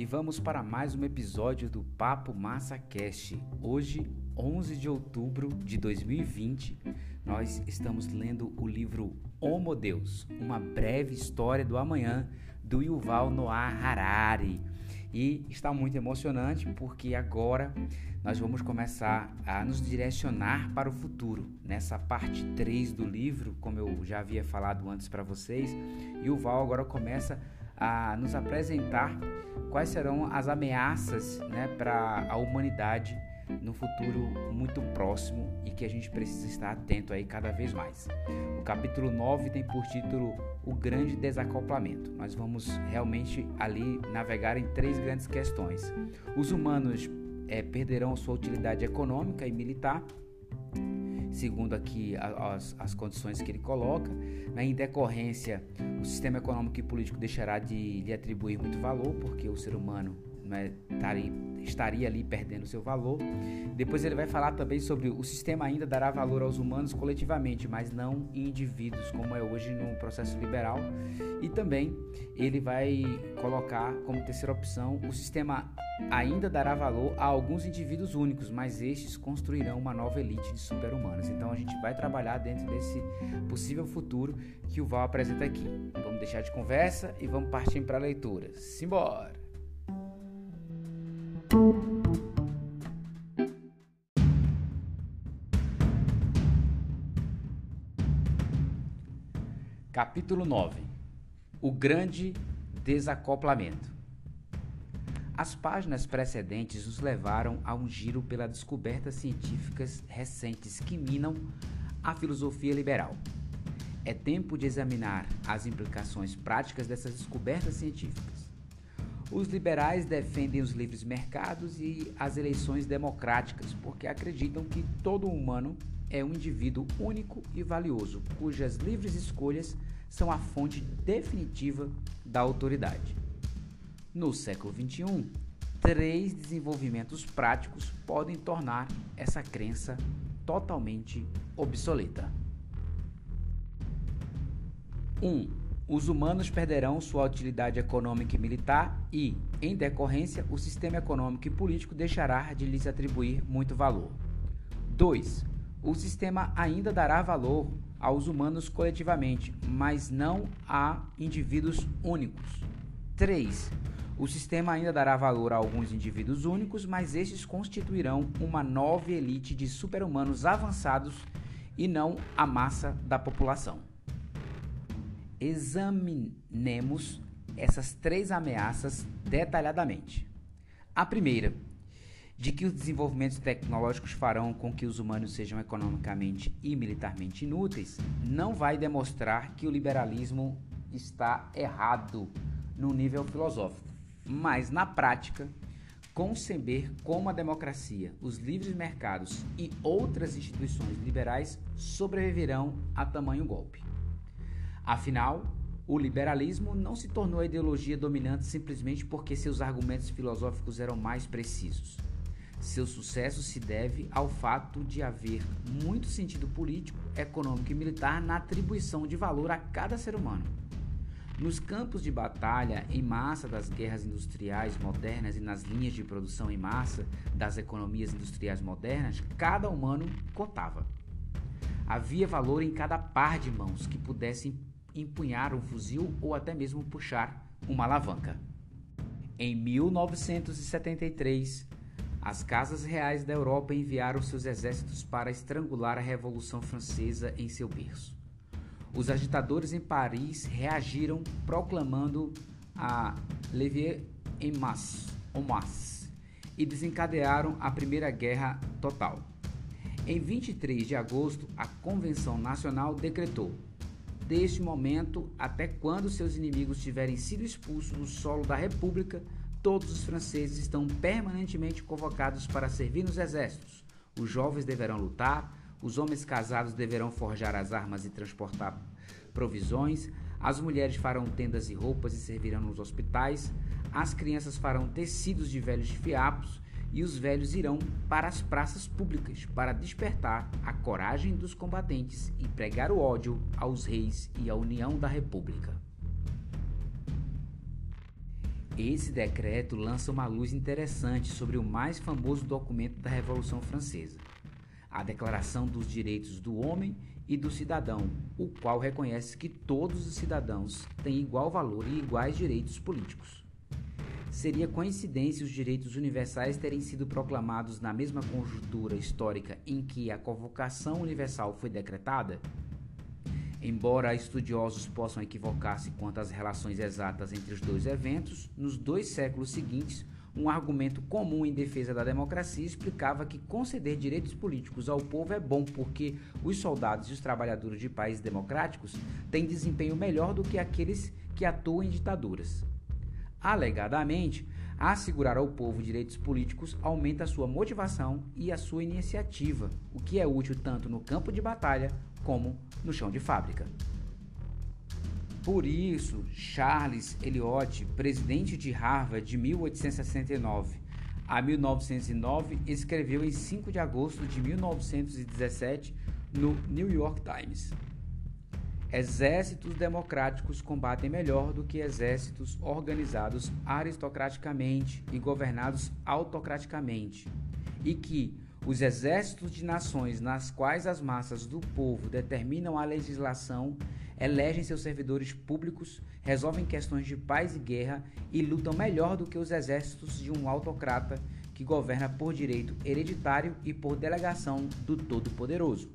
e vamos para mais um episódio do Papo Massa Cast. Hoje, 11 de outubro de 2020, nós estamos lendo o livro Homo Deus, uma breve história do amanhã do Yuval Noah Harari. E está muito emocionante porque agora nós vamos começar a nos direcionar para o futuro. Nessa parte 3 do livro, como eu já havia falado antes para vocês, Yuval agora começa a nos apresentar quais serão as ameaças né, para a humanidade no futuro muito próximo e que a gente precisa estar atento aí cada vez mais. O capítulo 9 tem por título O Grande Desacoplamento. Nós vamos realmente ali navegar em três grandes questões. Os humanos é, perderão sua utilidade econômica e militar, segundo aqui as, as condições que ele coloca. Né? Em decorrência, o sistema econômico e político deixará de lhe atribuir muito valor, porque o ser humano né, estaria, ali perdendo seu valor. Depois ele vai falar também sobre o sistema ainda dará valor aos humanos coletivamente, mas não em indivíduos, como é hoje no processo liberal. E também ele vai colocar como terceira opção o sistema ainda dará valor a alguns indivíduos únicos, mas estes construirão uma nova elite de super-humanos. Então a gente vai trabalhar dentro desse possível futuro que o Val apresenta aqui. Vamos deixar de conversa e vamos partir para a leitura. Simbora! Capítulo 9 O Grande Desacoplamento As páginas precedentes nos levaram a um giro pela descobertas científicas recentes que minam a filosofia liberal. É tempo de examinar as implicações práticas dessas descobertas científicas. Os liberais defendem os livres mercados e as eleições democráticas porque acreditam que todo humano é um indivíduo único e valioso, cujas livres escolhas são a fonte definitiva da autoridade. No século XXI, três desenvolvimentos práticos podem tornar essa crença totalmente obsoleta. 1. Um, os humanos perderão sua utilidade econômica e militar e, em decorrência, o sistema econômico e político deixará de lhes atribuir muito valor. 2 o sistema ainda dará valor aos humanos coletivamente, mas não a indivíduos únicos. 3. O sistema ainda dará valor a alguns indivíduos únicos, mas estes constituirão uma nova elite de super-humanos avançados e não a massa da população. Examinemos essas três ameaças detalhadamente. A primeira, de que os desenvolvimentos tecnológicos farão com que os humanos sejam economicamente e militarmente inúteis, não vai demonstrar que o liberalismo está errado no nível filosófico, mas na prática, conceber como a democracia, os livres mercados e outras instituições liberais sobreviverão a tamanho golpe. Afinal, o liberalismo não se tornou a ideologia dominante simplesmente porque seus argumentos filosóficos eram mais precisos seu sucesso se deve ao fato de haver muito sentido político, econômico e militar na atribuição de valor a cada ser humano. Nos campos de batalha em massa das guerras industriais modernas e nas linhas de produção em massa das economias industriais modernas, cada humano contava. Havia valor em cada par de mãos que pudessem empunhar um fuzil ou até mesmo puxar uma alavanca. Em 1973, as casas reais da Europa enviaram seus exércitos para estrangular a Revolução Francesa em seu berço. Os agitadores em Paris reagiram proclamando a Levier en masse, en masse e desencadearam a Primeira Guerra Total. Em 23 de agosto, a Convenção Nacional decretou: Deste momento até quando seus inimigos tiverem sido expulsos do solo da República, Todos os franceses estão permanentemente convocados para servir nos exércitos. Os jovens deverão lutar, os homens casados deverão forjar as armas e transportar provisões, as mulheres farão tendas e roupas e servirão nos hospitais, as crianças farão tecidos de velhos fiapos e os velhos irão para as praças públicas para despertar a coragem dos combatentes e pregar o ódio aos reis e à união da república. Esse decreto lança uma luz interessante sobre o mais famoso documento da Revolução Francesa, a Declaração dos Direitos do Homem e do Cidadão, o qual reconhece que todos os cidadãos têm igual valor e iguais direitos políticos. Seria coincidência os direitos universais terem sido proclamados na mesma conjuntura histórica em que a Convocação Universal foi decretada? Embora estudiosos possam equivocar-se quanto às relações exatas entre os dois eventos, nos dois séculos seguintes, um argumento comum em defesa da democracia explicava que conceder direitos políticos ao povo é bom porque os soldados e os trabalhadores de países democráticos têm desempenho melhor do que aqueles que atuam em ditaduras. Alegadamente, assegurar ao povo direitos políticos aumenta sua motivação e a sua iniciativa, o que é útil tanto no campo de batalha como no chão de fábrica. Por isso, Charles Eliot, presidente de Harvard de 1869 a 1909, escreveu em 5 de agosto de 1917 no New York Times: Exércitos democráticos combatem melhor do que exércitos organizados aristocraticamente e governados autocraticamente, e que os exércitos de nações nas quais as massas do povo determinam a legislação, elegem seus servidores públicos, resolvem questões de paz e guerra e lutam melhor do que os exércitos de um autocrata que governa por direito hereditário e por delegação do Todo-Poderoso.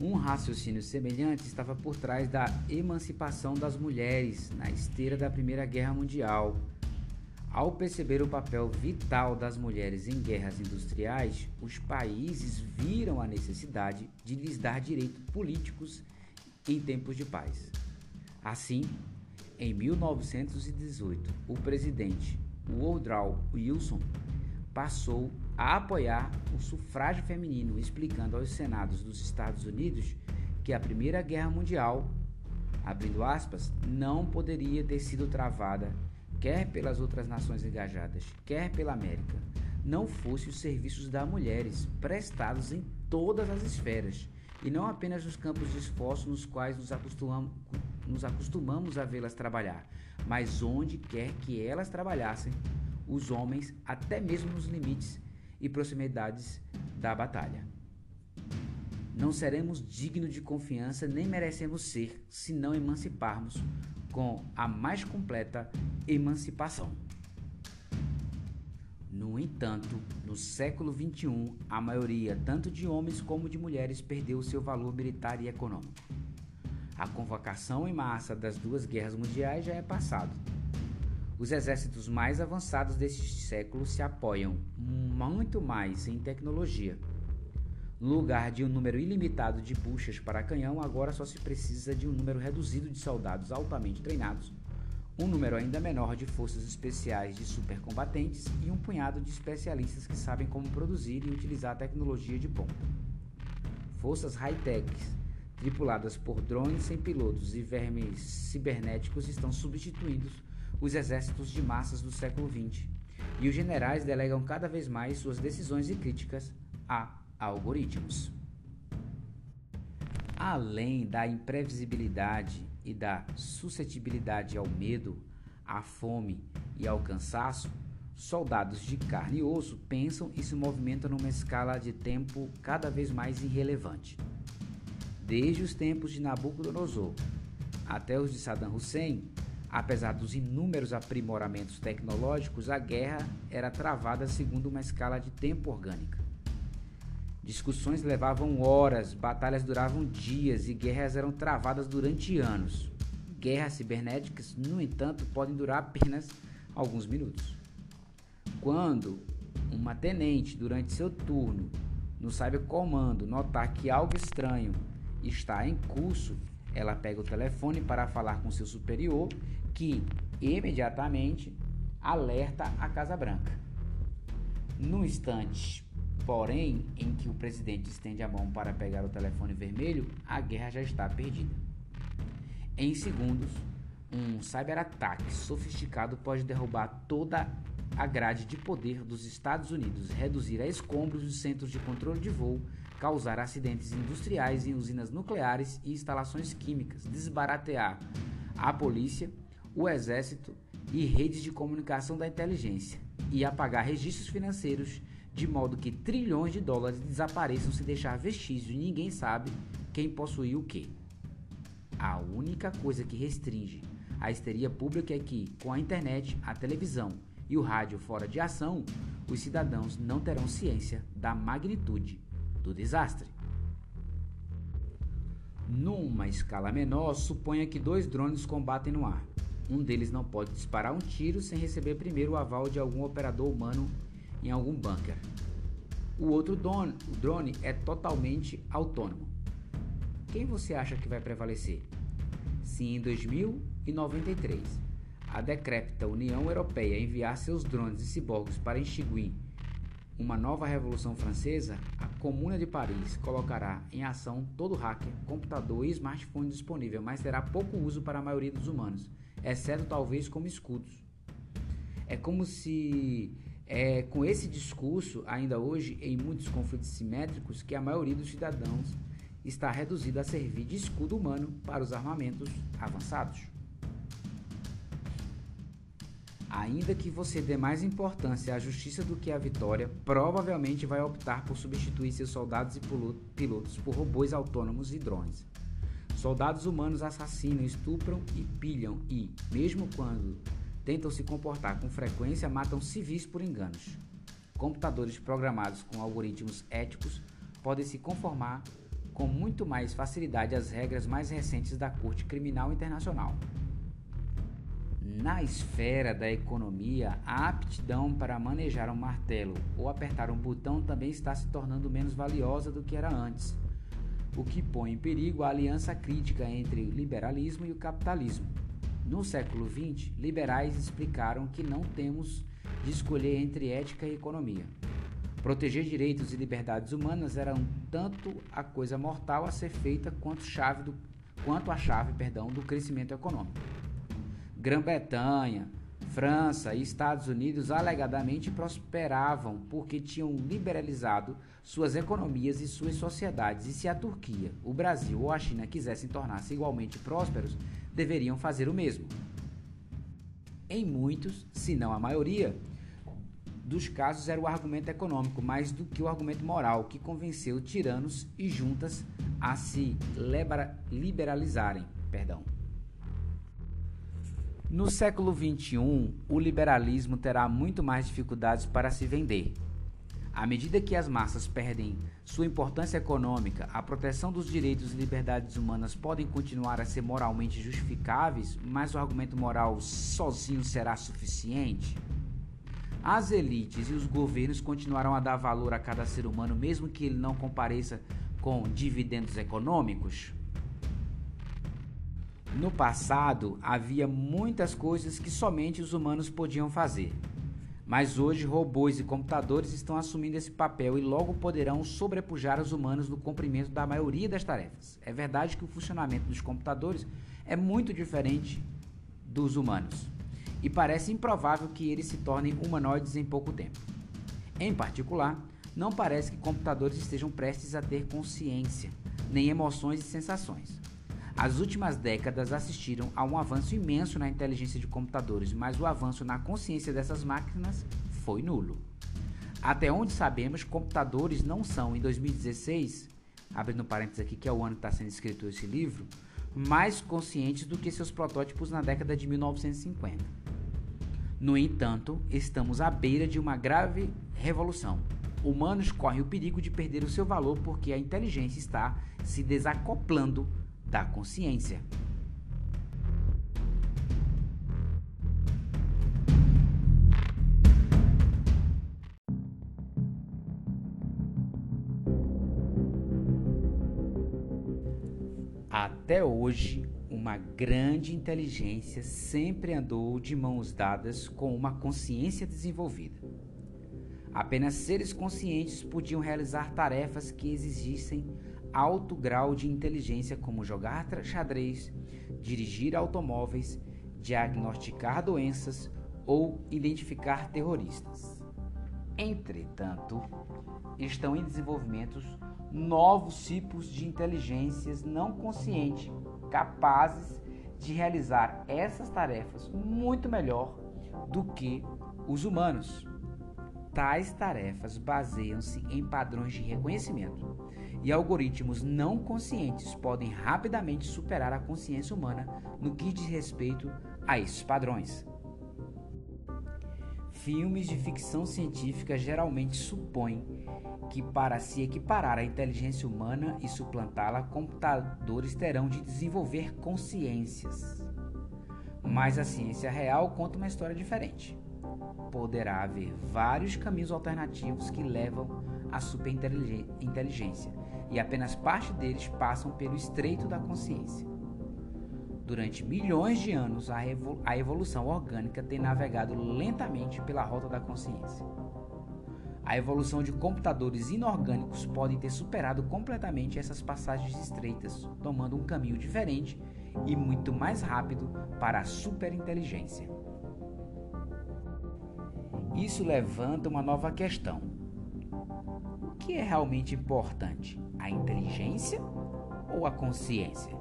Um raciocínio semelhante estava por trás da emancipação das mulheres na esteira da Primeira Guerra Mundial ao perceber o papel vital das mulheres em guerras industriais, os países viram a necessidade de lhes dar direitos políticos em tempos de paz. Assim, em 1918, o presidente Woodrow Wilson passou a apoiar o sufrágio feminino, explicando aos senados dos Estados Unidos que a Primeira Guerra Mundial, abrindo aspas, não poderia ter sido travada quer pelas outras nações engajadas, quer pela América, não fosse os serviços das mulheres prestados em todas as esferas, e não apenas nos campos de esforço nos quais nos acostumamos, nos acostumamos a vê-las trabalhar, mas onde quer que elas trabalhassem, os homens, até mesmo nos limites e proximidades da batalha. Não seremos dignos de confiança nem merecemos ser se não emanciparmos com a mais completa emancipação. No entanto, no século XXI, a maioria, tanto de homens como de mulheres, perdeu seu valor militar e econômico. A convocação em massa das duas guerras mundiais já é passado. Os exércitos mais avançados deste século se apoiam muito mais em tecnologia no lugar de um número ilimitado de buchas para canhão, agora só se precisa de um número reduzido de soldados altamente treinados, um número ainda menor de forças especiais de supercombatentes e um punhado de especialistas que sabem como produzir e utilizar a tecnologia de ponta. Forças high-tech, tripuladas por drones sem pilotos e vermes cibernéticos, estão substituindo os exércitos de massas do século XX, e os generais delegam cada vez mais suas decisões e críticas a algoritmos. Além da imprevisibilidade e da suscetibilidade ao medo, à fome e ao cansaço, soldados de carne e osso pensam e se movimentam numa escala de tempo cada vez mais irrelevante. Desde os tempos de Nabucodonosor até os de Saddam Hussein, apesar dos inúmeros aprimoramentos tecnológicos, a guerra era travada segundo uma escala de tempo orgânica. Discussões levavam horas, batalhas duravam dias e guerras eram travadas durante anos. Guerras cibernéticas, no entanto, podem durar apenas alguns minutos. Quando uma tenente, durante seu turno no cybercomando, notar que algo estranho está em curso, ela pega o telefone para falar com seu superior, que imediatamente alerta a Casa Branca. No instante Porém, em que o presidente estende a mão para pegar o telefone vermelho, a guerra já está perdida. Em segundos, um cyberataque sofisticado pode derrubar toda a grade de poder dos Estados Unidos, reduzir a escombros os centros de controle de voo, causar acidentes industriais em usinas nucleares e instalações químicas, desbaratear a polícia, o exército e redes de comunicação da inteligência e apagar registros financeiros de modo que trilhões de dólares desapareçam se deixar vestígios e ninguém sabe quem possuiu o que. A única coisa que restringe a histeria pública é que, com a internet, a televisão e o rádio fora de ação, os cidadãos não terão ciência da magnitude do desastre. Numa escala menor, suponha que dois drones combatem no ar. Um deles não pode disparar um tiro sem receber primeiro o aval de algum operador humano em algum bunker. O outro drone, o drone é totalmente autônomo. Quem você acha que vai prevalecer? Se em 2093 a decrépita União Europeia enviar seus drones e ciborgues para extinguir uma nova revolução francesa, a Comuna de Paris colocará em ação todo hacker, computador e smartphone disponível, mas terá pouco uso para a maioria dos humanos, exceto talvez como escudos. É como se é com esse discurso, ainda hoje, em muitos conflitos simétricos, que a maioria dos cidadãos está reduzida a servir de escudo humano para os armamentos avançados. Ainda que você dê mais importância à justiça do que à vitória, provavelmente vai optar por substituir seus soldados e pilotos por robôs autônomos e drones. Soldados humanos assassinam, estupram e pilham e, mesmo quando tentam se comportar com frequência, matam civis por enganos. Computadores programados com algoritmos éticos podem se conformar com muito mais facilidade às regras mais recentes da Corte Criminal Internacional. Na esfera da economia, a aptidão para manejar um martelo ou apertar um botão também está se tornando menos valiosa do que era antes, o que põe em perigo a aliança crítica entre o liberalismo e o capitalismo. No século XX, liberais explicaram que não temos de escolher entre ética e economia. Proteger direitos e liberdades humanas era um tanto a coisa mortal a ser feita quanto, chave do, quanto a chave perdão, do crescimento econômico. Grã-Bretanha, França e Estados Unidos alegadamente prosperavam porque tinham liberalizado suas economias e suas sociedades, e se a Turquia, o Brasil ou a China quisessem tornar-se igualmente prósperos, deveriam fazer o mesmo. Em muitos, se não a maioria, dos casos era o argumento econômico mais do que o argumento moral que convenceu tiranos e juntas a se liberalizarem. Perdão. No século XXI, o liberalismo terá muito mais dificuldades para se vender. À medida que as massas perdem sua importância econômica, a proteção dos direitos e liberdades humanas podem continuar a ser moralmente justificáveis, mas o argumento moral sozinho será suficiente? As elites e os governos continuarão a dar valor a cada ser humano, mesmo que ele não compareça com dividendos econômicos? No passado, havia muitas coisas que somente os humanos podiam fazer. Mas hoje, robôs e computadores estão assumindo esse papel e logo poderão sobrepujar os humanos no cumprimento da maioria das tarefas. É verdade que o funcionamento dos computadores é muito diferente dos humanos e parece improvável que eles se tornem humanoides em pouco tempo. Em particular, não parece que computadores estejam prestes a ter consciência, nem emoções e sensações. As últimas décadas assistiram a um avanço imenso na inteligência de computadores, mas o avanço na consciência dessas máquinas foi nulo. Até onde sabemos, computadores não são, em 2016, abrindo parênteses aqui que é o ano que está sendo escrito esse livro, mais conscientes do que seus protótipos na década de 1950. No entanto, estamos à beira de uma grave revolução. Humanos correm o perigo de perder o seu valor porque a inteligência está se desacoplando da consciência. Até hoje, uma grande inteligência sempre andou de mãos dadas com uma consciência desenvolvida. Apenas seres conscientes podiam realizar tarefas que exigissem alto grau de inteligência, como jogar xadrez, dirigir automóveis, diagnosticar doenças ou identificar terroristas. Entretanto, estão em desenvolvimento novos tipos de inteligências não conscientes capazes de realizar essas tarefas muito melhor do que os humanos. Tais tarefas baseiam-se em padrões de reconhecimento, e algoritmos não conscientes podem rapidamente superar a consciência humana no que diz respeito a esses padrões. Filmes de ficção científica geralmente supõem que, para se equiparar à inteligência humana e suplantá-la, computadores terão de desenvolver consciências. Mas a ciência real conta uma história diferente. Poderá haver vários caminhos alternativos que levam à superinteligência, e apenas parte deles passam pelo estreito da consciência. Durante milhões de anos, a, evolução orgânica tem navegado lentamente pela rota da consciência. A evolução de computadores inorgânicos pode ter superado completamente essas passagens estreitas, tomando um caminho diferente e muito mais rápido para a superinteligência. Isso levanta uma nova questão. Que é realmente importante? A inteligência ou a consciência?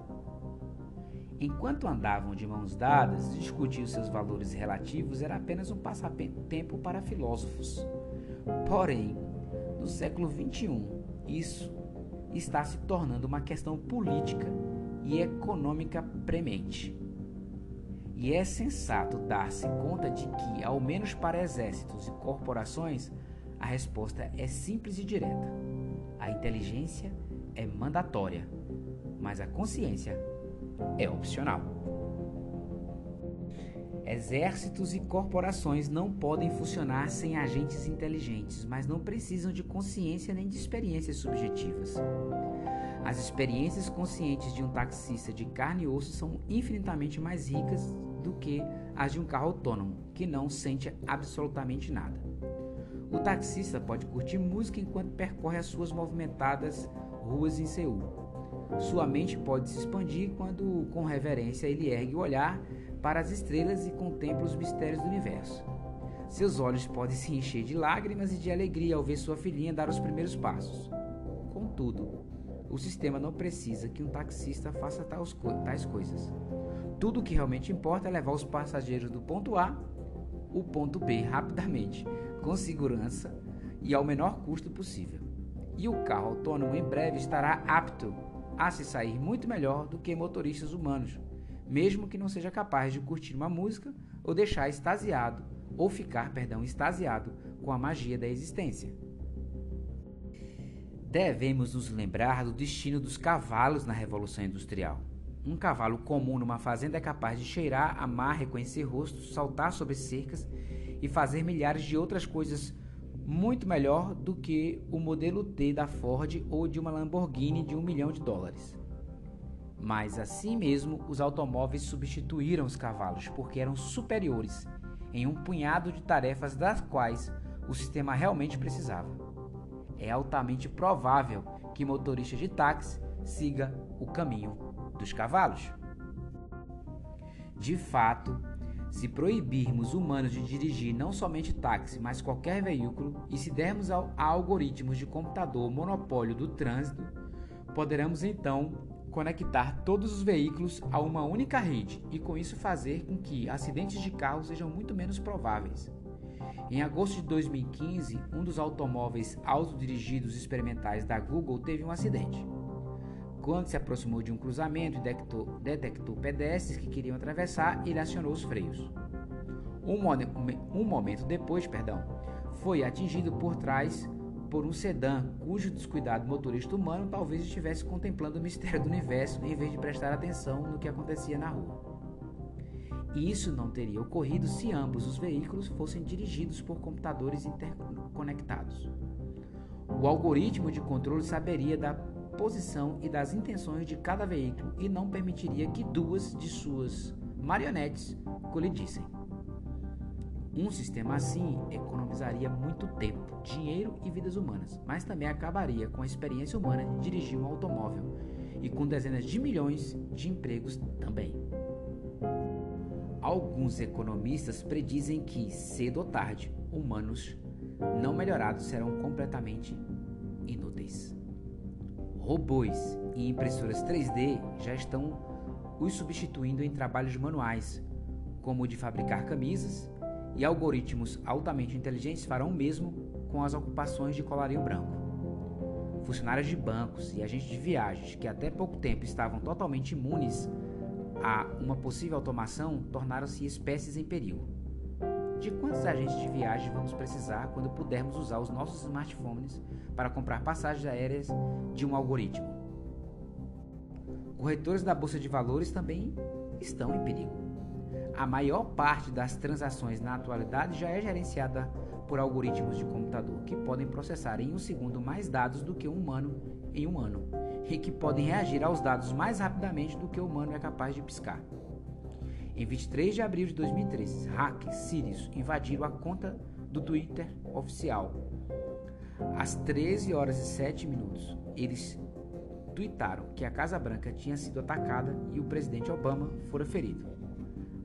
Enquanto andavam de mãos dadas, discutir seus valores relativos era apenas um passatempo para filósofos. Porém, no século XXI, isso está se tornando uma questão política e econômica premente. E é sensato dar-se conta de que, ao menos para exércitos e corporações, a resposta é simples e direta. A inteligência é mandatória, mas a consciência é opcional. Exércitos e corporações não podem funcionar sem agentes inteligentes, mas não precisam de consciência nem de experiências subjetivas. As experiências conscientes de um taxista de carne e osso são infinitamente mais ricas do que as de um carro autônomo, que não sente absolutamente nada. O taxista pode curtir música enquanto percorre as suas movimentadas ruas em Seul sua mente pode se expandir quando, com reverência, ele ergue o olhar para as estrelas e contempla os mistérios do universo. Seus olhos podem se encher de lágrimas e de alegria ao ver sua filhinha dar os primeiros passos. Contudo, o sistema não precisa que um taxista faça tais coisas. Tudo o que realmente importa é levar os passageiros do ponto A ao ponto B rapidamente, com segurança e ao menor custo possível. E o carro autônomo em breve estará apto a se sair muito melhor do que motoristas humanos, mesmo que não seja capaz de curtir uma música ou deixar extasiado ou ficar, perdão, extasiado com a magia da existência. Devemos nos lembrar do destino dos cavalos na Revolução Industrial. Um cavalo comum numa fazenda é capaz de cheirar, amar, reconhecer rostos, saltar sobre cercas e fazer milhares de outras coisas muito melhor do que o modelo T da Ford ou de uma Lamborghini de um milhão de dólares. Mas assim mesmo, os automóveis substituíram os cavalos porque eram superiores em um punhado de tarefas das quais o sistema realmente precisava. É altamente provável que motorista de táxi siga o caminho dos cavalos. De fato, se proibirmos humanos de dirigir não somente táxi, mas qualquer veículo, e se dermos a algoritmos de computador o monopólio do trânsito, poderemos então conectar todos os veículos a uma única rede e com isso fazer com que acidentes de carro sejam muito menos prováveis. Em agosto de 2015, um dos automóveis autodirigidos experimentais da Google teve um acidente. Quando se aproximou de um cruzamento e detectou, detectou pedestres que queriam atravessar, ele acionou os freios. Um, um momento depois, perdão, foi atingido por trás por um sedã cujo descuidado motorista humano talvez estivesse contemplando o mistério do universo em vez de prestar atenção no que acontecia na rua. E isso não teria ocorrido se ambos os veículos fossem dirigidos por computadores interconectados. O algoritmo de controle saberia da posição e das intenções de cada veículo e não permitiria que duas de suas marionetes colidissem. Um sistema assim economizaria muito tempo, dinheiro e vidas humanas, mas também acabaria com a experiência humana de dirigir um automóvel e com dezenas de milhões de empregos também. Alguns economistas predizem que, cedo ou tarde, humanos não melhorados serão completamente robôs e impressoras 3D já estão os substituindo em trabalhos manuais, como o de fabricar camisas, e algoritmos altamente inteligentes farão o mesmo com as ocupações de colarinho branco. Funcionários de bancos e agentes de viagens que até pouco tempo estavam totalmente imunes a uma possível automação tornaram-se espécies em perigo. De quantos agentes de viagem vamos precisar quando pudermos usar os nossos smartphones para comprar passagens aéreas de um algoritmo? Corretores da bolsa de valores também estão em perigo. A maior parte das transações na atualidade já é gerenciada por algoritmos de computador que podem processar em um segundo mais dados do que um humano em um ano e que podem reagir aos dados mais rapidamente do que o humano é capaz de piscar. Em 23 de abril de 2013, hackers sírios invadiram a conta do Twitter oficial. Às 13 horas e 7 minutos, eles tweetaram que a Casa Branca tinha sido atacada e o presidente Obama fora ferido.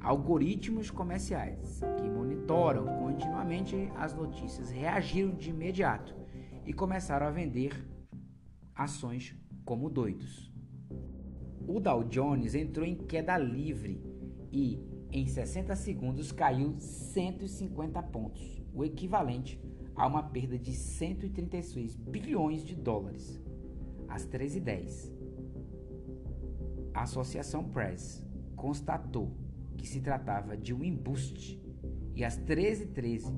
Algoritmos comerciais que monitoram continuamente as notícias reagiram de imediato e começaram a vender ações como doidos. O Dow Jones entrou em queda livre e, em 60 segundos, caiu 150 pontos, o equivalente a uma perda de 136 bilhões de dólares. Às 13h10, a Associação Press constatou que se tratava de um embuste e às 13h13 13,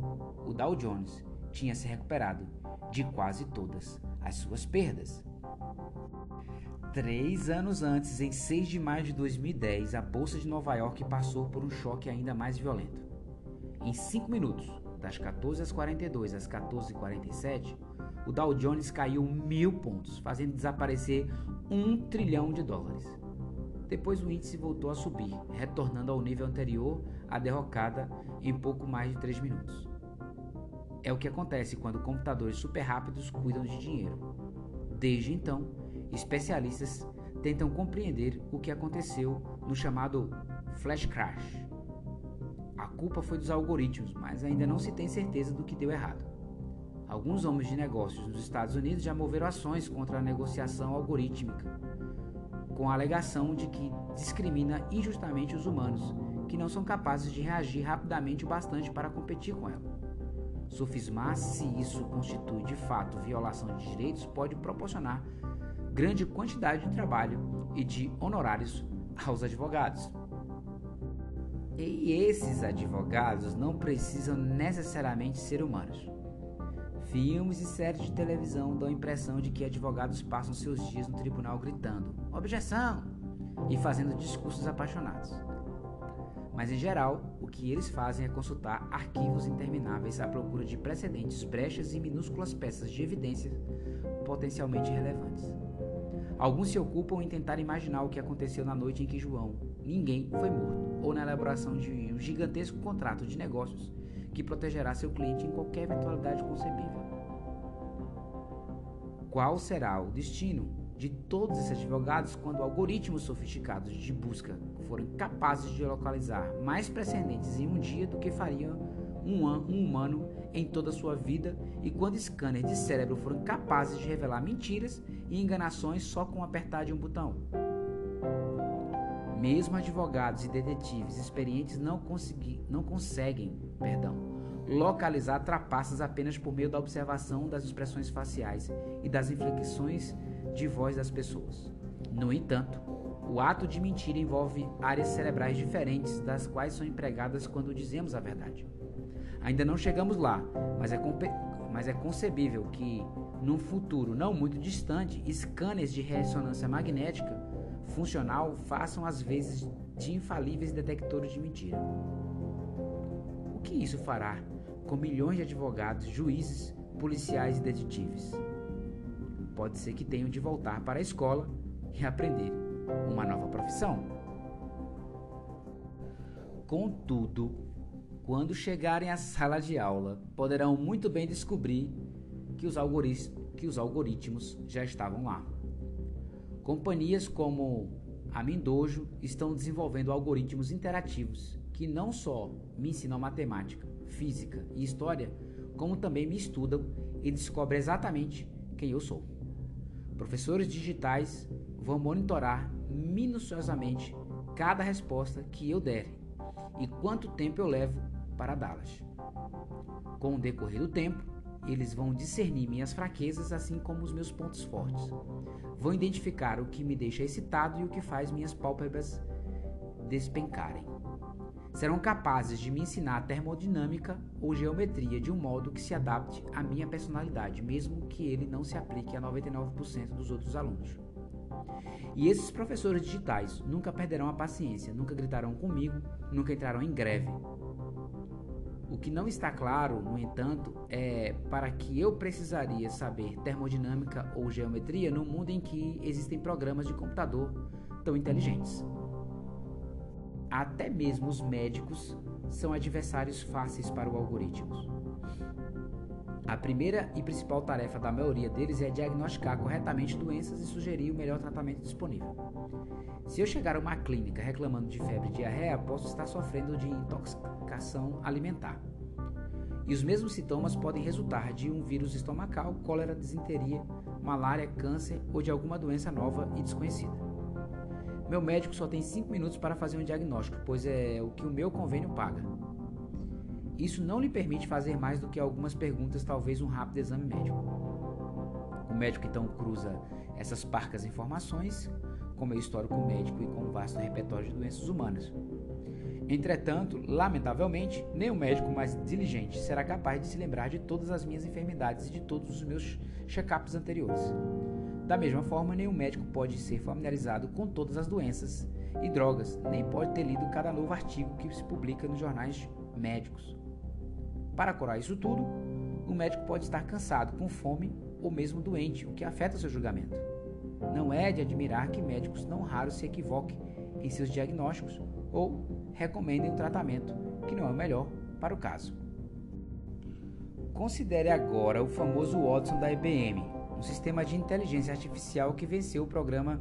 o Dow Jones tinha se recuperado de quase todas as suas perdas. Três anos antes, em 6 de maio de 2010, a Bolsa de Nova York passou por um choque ainda mais violento. Em 5 minutos, das 14 às 42 às 14h47, o Dow Jones caiu mil pontos, fazendo desaparecer um trilhão de dólares. Depois o índice voltou a subir, retornando ao nível anterior à derrocada em pouco mais de 3 minutos. É o que acontece quando computadores super rápidos cuidam de dinheiro. Desde então, especialistas tentam compreender o que aconteceu no chamado flash crash. A culpa foi dos algoritmos, mas ainda não se tem certeza do que deu errado. Alguns homens de negócios nos Estados Unidos já moveram ações contra a negociação algorítmica, com a alegação de que discrimina injustamente os humanos, que não são capazes de reagir rapidamente o bastante para competir com ela. Sofismar se isso constitui de fato violação de direitos pode proporcionar grande quantidade de trabalho e de honorários aos advogados. E esses advogados não precisam necessariamente ser humanos. Filmes e séries de televisão dão a impressão de que advogados passam seus dias no tribunal gritando objeção e fazendo discursos apaixonados. Mas em geral, o que eles fazem é consultar arquivos intermináveis à procura de precedentes, brechas e minúsculas peças de evidência potencialmente relevantes. Alguns se ocupam em tentar imaginar o que aconteceu na noite em que João, ninguém, foi morto, ou na elaboração de um gigantesco contrato de negócios que protegerá seu cliente em qualquer eventualidade concebível. Qual será o destino de todos esses advogados quando algoritmos sofisticados de busca forem capazes de localizar mais precedentes em um dia do que fariam um, um humano em toda a sua vida e quando scanners de cérebro foram capazes de revelar mentiras e enganações só com apertar de um botão. Mesmo advogados e detetives experientes não, não conseguem perdão, localizar trapaças apenas por meio da observação das expressões faciais e das inflexões de voz das pessoas. No entanto, o ato de mentir envolve áreas cerebrais diferentes das quais são empregadas quando dizemos a verdade. Ainda não chegamos lá, mas é, mas é concebível que, num futuro não muito distante, scanners de ressonância magnética funcional façam às vezes de infalíveis detectores de mentira. O que isso fará com milhões de advogados, juízes, policiais e detetives? Pode ser que tenham de voltar para a escola e aprender uma nova profissão. Contudo, quando chegarem à sala de aula, poderão muito bem descobrir que os, que os algoritmos já estavam lá. Companhias como a Mindojo estão desenvolvendo algoritmos interativos que não só me ensinam matemática, física e história, como também me estudam e descobrem exatamente quem eu sou. Professores digitais vão monitorar minuciosamente cada resposta que eu der e quanto tempo eu levo para dá-las. Com o decorrer do tempo, eles vão discernir minhas fraquezas assim como os meus pontos fortes. Vão identificar o que me deixa excitado e o que faz minhas pálpebras despencarem. Serão capazes de me ensinar termodinâmica ou geometria de um modo que se adapte à minha personalidade, mesmo que ele não se aplique a 99% dos outros alunos. E esses professores digitais nunca perderão a paciência, nunca gritarão comigo, nunca entrarão em greve, o que não está claro, no entanto, é para que eu precisaria saber termodinâmica ou geometria no mundo em que existem programas de computador tão inteligentes. Até mesmo os médicos são adversários fáceis para o algoritmo. A primeira e principal tarefa da maioria deles é diagnosticar corretamente doenças e sugerir o melhor tratamento disponível. Se eu chegar a uma clínica reclamando de febre e diarreia, posso estar sofrendo de intoxicação alimentar. E os mesmos sintomas podem resultar de um vírus estomacal, cólera, disenteria, malária, câncer ou de alguma doença nova e desconhecida. Meu médico só tem 5 minutos para fazer um diagnóstico, pois é o que o meu convênio paga. Isso não lhe permite fazer mais do que algumas perguntas, talvez um rápido exame médico. O médico então cruza essas parcas informações com meu histórico médico e com um vasto repertório de doenças humanas. Entretanto, lamentavelmente, nem o médico mais diligente será capaz de se lembrar de todas as minhas enfermidades e de todos os meus check-ups anteriores. Da mesma forma, nenhum médico pode ser familiarizado com todas as doenças e drogas, nem pode ter lido cada novo artigo que se publica nos jornais médicos. Para curar isso tudo, o médico pode estar cansado, com fome ou mesmo doente, o que afeta seu julgamento. Não é de admirar que médicos não raros se equivoquem em seus diagnósticos ou recomendem um tratamento que não é o melhor para o caso. Considere agora o famoso Watson da IBM, um sistema de inteligência artificial que venceu o programa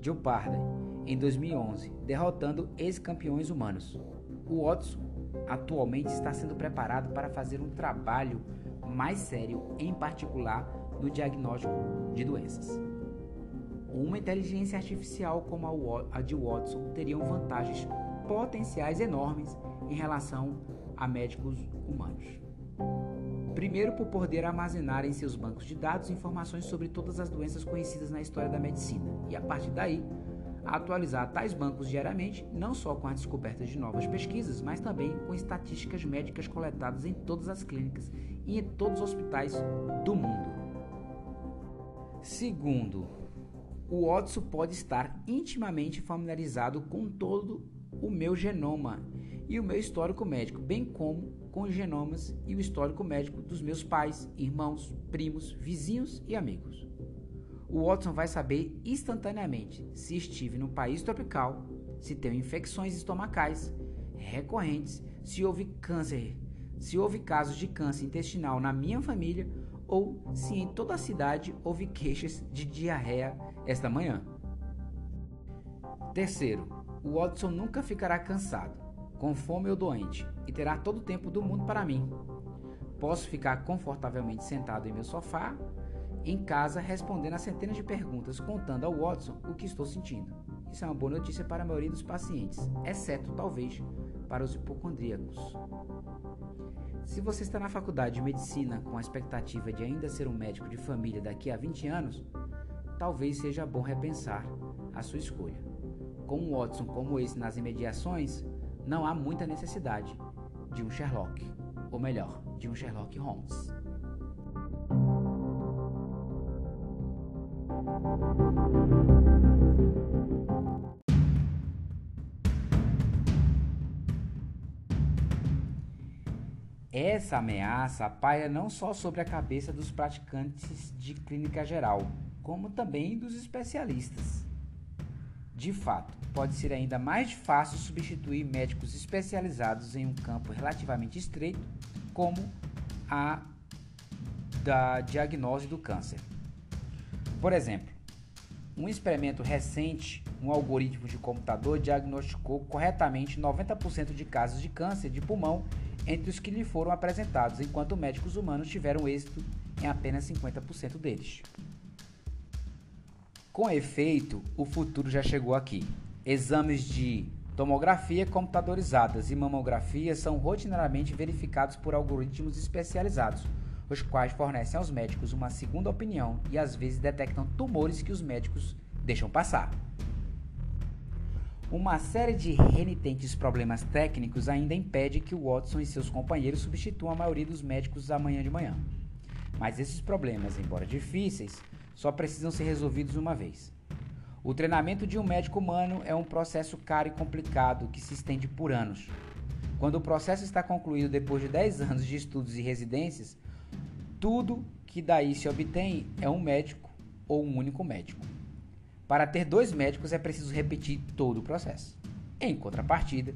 Jeopardy em 2011, derrotando ex-campeões humanos. O Watson atualmente está sendo preparado para fazer um trabalho mais sério, em particular no diagnóstico de doenças. Uma inteligência artificial como a de Watson teria vantagens potenciais enormes em relação a médicos humanos. Primeiro, por poder armazenar em seus bancos de dados informações sobre todas as doenças conhecidas na história da medicina e, a partir daí, atualizar tais bancos diariamente, não só com a descoberta de novas pesquisas, mas também com estatísticas médicas coletadas em todas as clínicas e em todos os hospitais do mundo. Segundo, o Watson pode estar intimamente familiarizado com todo o meu genoma e o meu histórico médico, bem como com os genomas e o histórico médico dos meus pais, irmãos, primos, vizinhos e amigos. O Watson vai saber instantaneamente se estive no país tropical, se tenho infecções estomacais recorrentes, se houve câncer, se houve casos de câncer intestinal na minha família ou se em toda a cidade houve queixas de diarreia esta manhã. Terceiro, o Watson nunca ficará cansado, com fome ou doente, e terá todo o tempo do mundo para mim. Posso ficar confortavelmente sentado em meu sofá, em casa, respondendo a centenas de perguntas, contando ao Watson o que estou sentindo. Isso é uma boa notícia para a maioria dos pacientes, exceto talvez para os hipocondríacos. Se você está na faculdade de medicina com a expectativa de ainda ser um médico de família daqui a 20 anos, talvez seja bom repensar a sua escolha com um Watson como esse nas imediações, não há muita necessidade de um Sherlock, ou melhor, de um Sherlock Holmes. Essa ameaça paira não só sobre a cabeça dos praticantes de clínica geral, como também dos especialistas. De fato, pode ser ainda mais fácil substituir médicos especializados em um campo relativamente estreito, como a da diagnose do câncer. Por exemplo, um experimento recente, um algoritmo de computador diagnosticou corretamente 90% de casos de câncer de pulmão entre os que lhe foram apresentados, enquanto médicos humanos tiveram êxito em apenas 50% deles. Com efeito, o futuro já chegou aqui. Exames de tomografia computadorizadas e mamografia são rotineiramente verificados por algoritmos especializados, os quais fornecem aos médicos uma segunda opinião e às vezes detectam tumores que os médicos deixam passar. Uma série de renitentes problemas técnicos ainda impede que Watson e seus companheiros substituam a maioria dos médicos amanhã de manhã. Mas esses problemas, embora difíceis, só precisam ser resolvidos uma vez. O treinamento de um médico humano é um processo caro e complicado que se estende por anos. Quando o processo está concluído depois de 10 anos de estudos e residências, tudo que daí se obtém é um médico ou um único médico. Para ter dois médicos é preciso repetir todo o processo. Em contrapartida,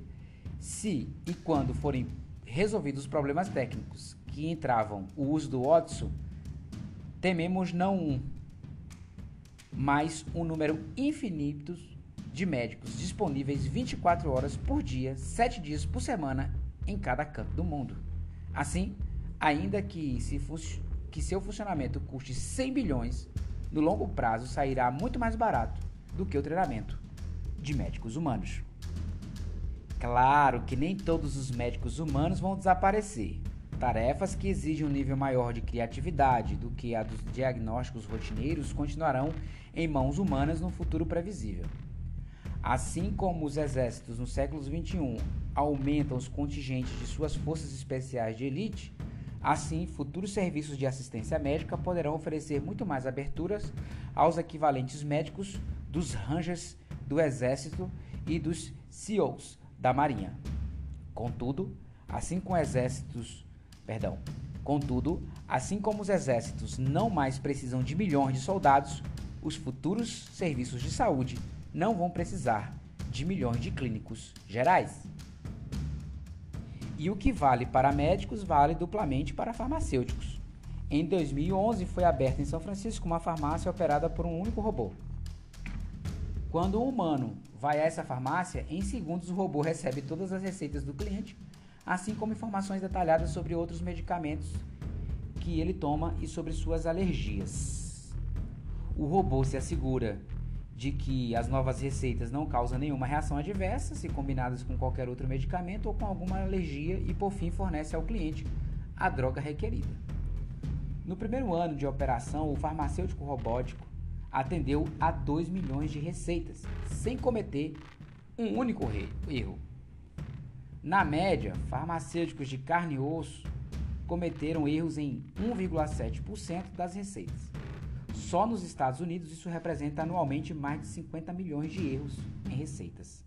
se e quando forem resolvidos os problemas técnicos que entravam o uso do Watson, tememos não um, mas um número infinito de médicos disponíveis 24 horas por dia, 7 dias por semana em cada canto do mundo. Assim, ainda que, se que seu funcionamento custe 100 bilhões, no longo prazo sairá muito mais barato do que o treinamento de médicos humanos. Claro que nem todos os médicos humanos vão desaparecer. Tarefas que exigem um nível maior de criatividade do que a dos diagnósticos rotineiros continuarão em mãos humanas no futuro previsível. Assim como os exércitos no século XXI aumentam os contingentes de suas forças especiais de elite, Assim, futuros serviços de assistência médica poderão oferecer muito mais aberturas aos equivalentes médicos dos Rangers do Exército e dos SEALs da Marinha. Contudo, assim como exércitos, perdão, contudo, assim como os exércitos não mais precisam de milhões de soldados, os futuros serviços de saúde não vão precisar de milhões de clínicos gerais. E o que vale para médicos vale duplamente para farmacêuticos. Em 2011 foi aberta em São Francisco uma farmácia operada por um único robô. Quando um humano vai a essa farmácia, em segundos o robô recebe todas as receitas do cliente, assim como informações detalhadas sobre outros medicamentos que ele toma e sobre suas alergias. O robô se assegura de que as novas receitas não causam nenhuma reação adversa se combinadas com qualquer outro medicamento ou com alguma alergia e por fim fornece ao cliente a droga requerida. No primeiro ano de operação, o farmacêutico robótico atendeu a 2 milhões de receitas, sem cometer um único erro. Na média, farmacêuticos de carne e osso cometeram erros em 1,7% das receitas. Só nos Estados Unidos isso representa anualmente mais de 50 milhões de erros em receitas.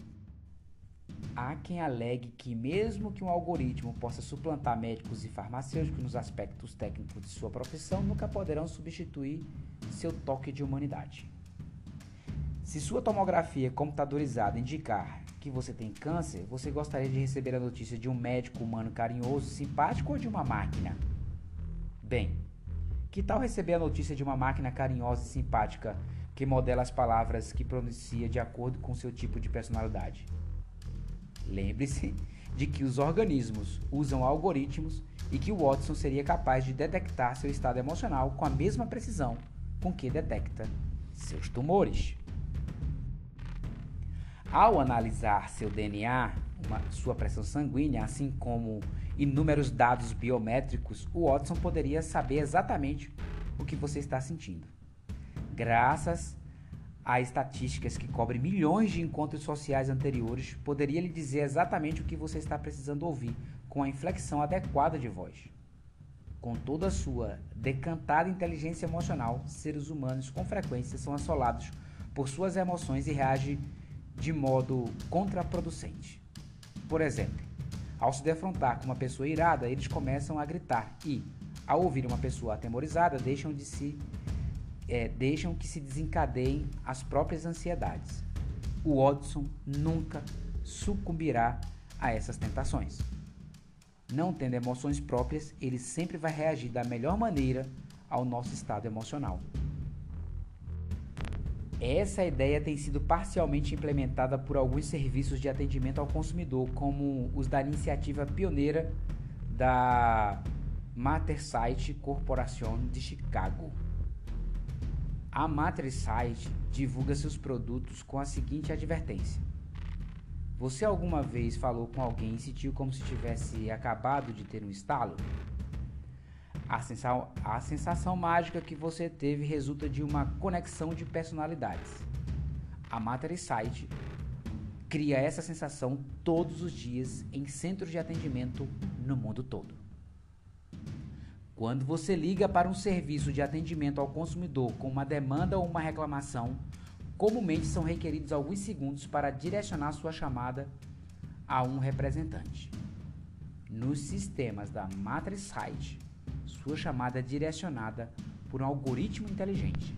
Há quem alegue que, mesmo que um algoritmo possa suplantar médicos e farmacêuticos nos aspectos técnicos de sua profissão, nunca poderão substituir seu toque de humanidade. Se sua tomografia computadorizada indicar que você tem câncer, você gostaria de receber a notícia de um médico humano carinhoso, simpático ou de uma máquina? Bem, que tal receber a notícia de uma máquina carinhosa e simpática que modela as palavras que pronuncia de acordo com seu tipo de personalidade? Lembre-se de que os organismos usam algoritmos e que o Watson seria capaz de detectar seu estado emocional com a mesma precisão com que detecta seus tumores. Ao analisar seu DNA, uma, sua pressão sanguínea, assim como inúmeros dados biométricos, o Watson poderia saber exatamente o que você está sentindo. Graças a estatísticas que cobrem milhões de encontros sociais anteriores, poderia lhe dizer exatamente o que você está precisando ouvir, com a inflexão adequada de voz. Com toda a sua decantada inteligência emocional, seres humanos com frequência são assolados por suas emoções e reagem de modo contraproducente. Por exemplo, ao se defrontar com uma pessoa irada, eles começam a gritar e, ao ouvir uma pessoa atemorizada, deixam, de se, é, deixam que se desencadeiem as próprias ansiedades. O Watson nunca sucumbirá a essas tentações. Não tendo emoções próprias, ele sempre vai reagir da melhor maneira ao nosso estado emocional. Essa ideia tem sido parcialmente implementada por alguns serviços de atendimento ao consumidor, como os da iniciativa pioneira da Mattersite Corporation de Chicago. A Mattersite divulga seus produtos com a seguinte advertência: Você alguma vez falou com alguém e sentiu como se tivesse acabado de ter um estalo? A sensação, a sensação mágica que você teve resulta de uma conexão de personalidades. A Matter cria essa sensação todos os dias em centros de atendimento no mundo todo. Quando você liga para um serviço de atendimento ao consumidor com uma demanda ou uma reclamação, Comumente são requeridos alguns segundos para direcionar sua chamada a um representante. Nos sistemas da Matrix Site, sua chamada é direcionada por um algoritmo inteligente.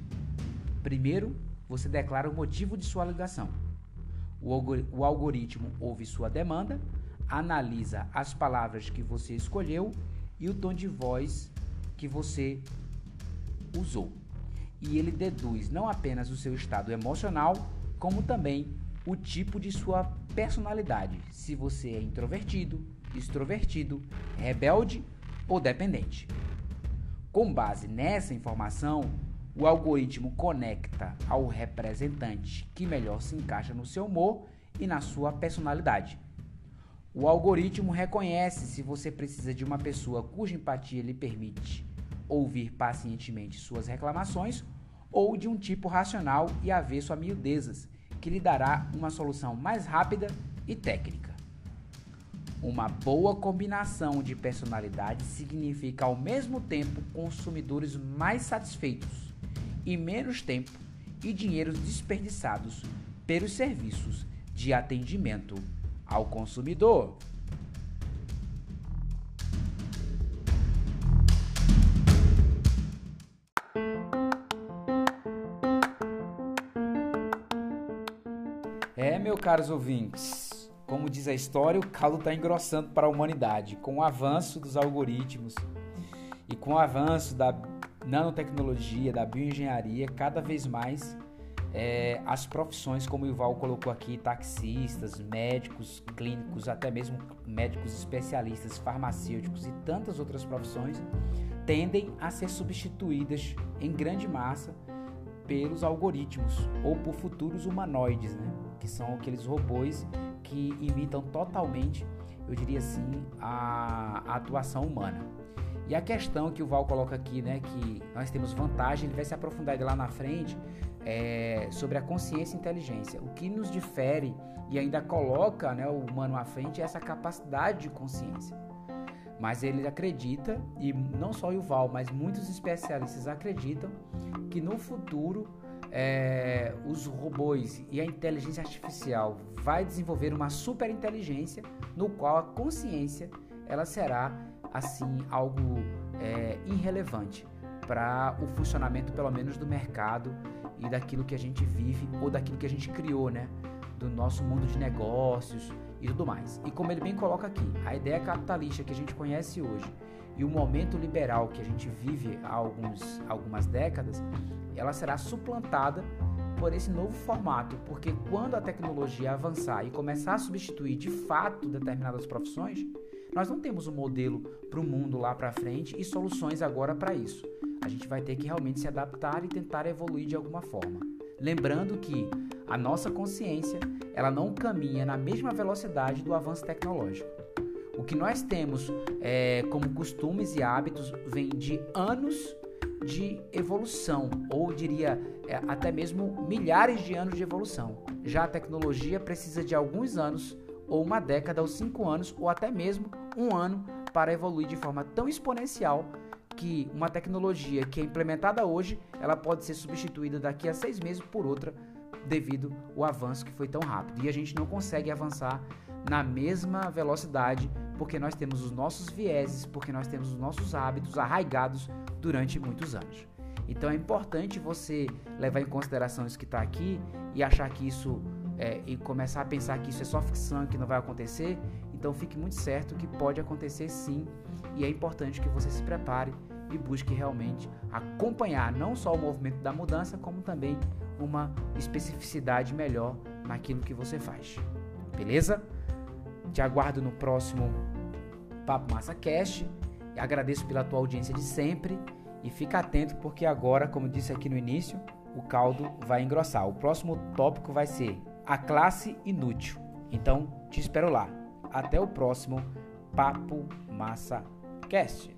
Primeiro, você declara o motivo de sua ligação. O, o algoritmo ouve sua demanda, analisa as palavras que você escolheu e o tom de voz que você usou e ele deduz não apenas o seu estado emocional, como também o tipo de sua personalidade, se você é introvertido, extrovertido, rebelde ou dependente. Com base nessa informação, o algoritmo conecta ao representante que melhor se encaixa no seu humor e na sua personalidade. O algoritmo reconhece se você precisa de uma pessoa cuja empatia lhe permite ouvir pacientemente suas reclamações, ou de um tipo racional e avesso a miudezas, que lhe dará uma solução mais rápida e técnica. Uma boa combinação de personalidades significa ao mesmo tempo consumidores mais satisfeitos e menos tempo e dinheiro desperdiçados pelos serviços de atendimento ao consumidor. É, meus caros ouvintes, como diz a história, o caldo está engrossando para a humanidade. Com o avanço dos algoritmos e com o avanço da nanotecnologia, da bioengenharia, cada vez mais é, as profissões, como o Ival colocou aqui, taxistas, médicos, clínicos, até mesmo médicos especialistas, farmacêuticos e tantas outras profissões, tendem a ser substituídas em grande massa pelos algoritmos ou por futuros humanoides, né? Que são aqueles robôs que imitam totalmente, eu diria assim, a, a atuação humana. E a questão que o Val coloca aqui, né, que nós temos vantagem, ele vai se aprofundar lá na frente, é, sobre a consciência e inteligência. O que nos difere e ainda coloca né, o humano à frente é essa capacidade de consciência. Mas ele acredita, e não só o Val, mas muitos especialistas acreditam, que no futuro é, os robôs e a inteligência artificial vai desenvolver uma super inteligência no qual a consciência ela será assim algo é, irrelevante para o funcionamento pelo menos do mercado e daquilo que a gente vive ou daquilo que a gente criou, né, do nosso mundo de negócios e tudo mais. E como ele bem coloca aqui, a ideia capitalista que a gente conhece hoje e o momento liberal que a gente vive há alguns, algumas décadas, ela será suplantada por esse novo formato, porque quando a tecnologia avançar e começar a substituir de fato determinadas profissões, nós não temos um modelo para o mundo lá para frente e soluções agora para isso. A gente vai ter que realmente se adaptar e tentar evoluir de alguma forma. Lembrando que a nossa consciência ela não caminha na mesma velocidade do avanço tecnológico. O que nós temos é, como costumes e hábitos vem de anos de evolução, ou diria é, até mesmo milhares de anos de evolução. Já a tecnologia precisa de alguns anos, ou uma década, ou cinco anos, ou até mesmo um ano para evoluir de forma tão exponencial que uma tecnologia que é implementada hoje, ela pode ser substituída daqui a seis meses por outra devido ao avanço que foi tão rápido. E a gente não consegue avançar na mesma velocidade porque nós temos os nossos vieses, porque nós temos os nossos hábitos arraigados durante muitos anos. Então é importante você levar em consideração isso que está aqui e achar que isso é, e começar a pensar que isso é só ficção, que não vai acontecer. Então fique muito certo que pode acontecer sim e é importante que você se prepare e busque realmente acompanhar não só o movimento da mudança, como também uma especificidade melhor naquilo que você faz. Beleza? Te aguardo no próximo Papo Massa Cast. Agradeço pela tua audiência de sempre e fica atento porque agora, como disse aqui no início, o caldo vai engrossar. O próximo tópico vai ser a classe inútil. Então, te espero lá. Até o próximo Papo Massa Cast.